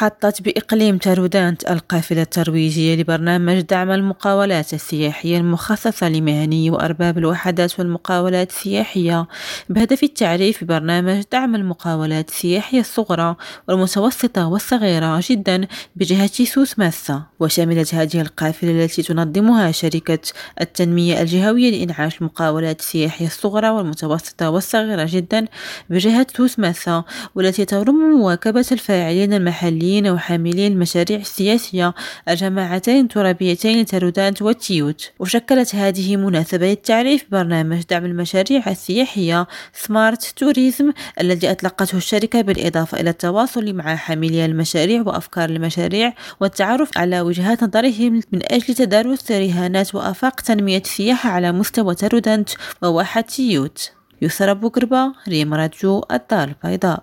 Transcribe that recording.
أحاطت بإقليم تارودانت القافلة الترويجية لبرنامج دعم المقاولات السياحية المخصصة لمهني وأرباب الوحدات والمقاولات السياحية. بهدف التعريف ببرنامج دعم المقاولات السياحية الصغرى والمتوسطة والصغيرة جدا بجهة سوس ماسة وشملت هذه القافلة التي تنظمها شركة التنمية الجهوية لإنعاش المقاولات السياحية الصغرى والمتوسطة والصغيرة جدا بجهة سوس ماسة والتي ترم مواكبة الفاعلين المحليين وحاملي المشاريع السياسية الجماعتين الترابيتين ترودانت وتيوت. وشكلت هذه مناسبة للتعريف ببرنامج دعم المشاريع السياحية سمارت توريزم الذي أطلقته الشركة بالإضافة إلى التواصل مع حاملي المشاريع وأفكار المشاريع والتعرف على وجهات نظرهم من أجل تدارس رهانات وآفاق تنمية السياحة على مستوى ترودانت وواحة تيوت. يسرى بوكربا ريم راديو الدار البيضاء.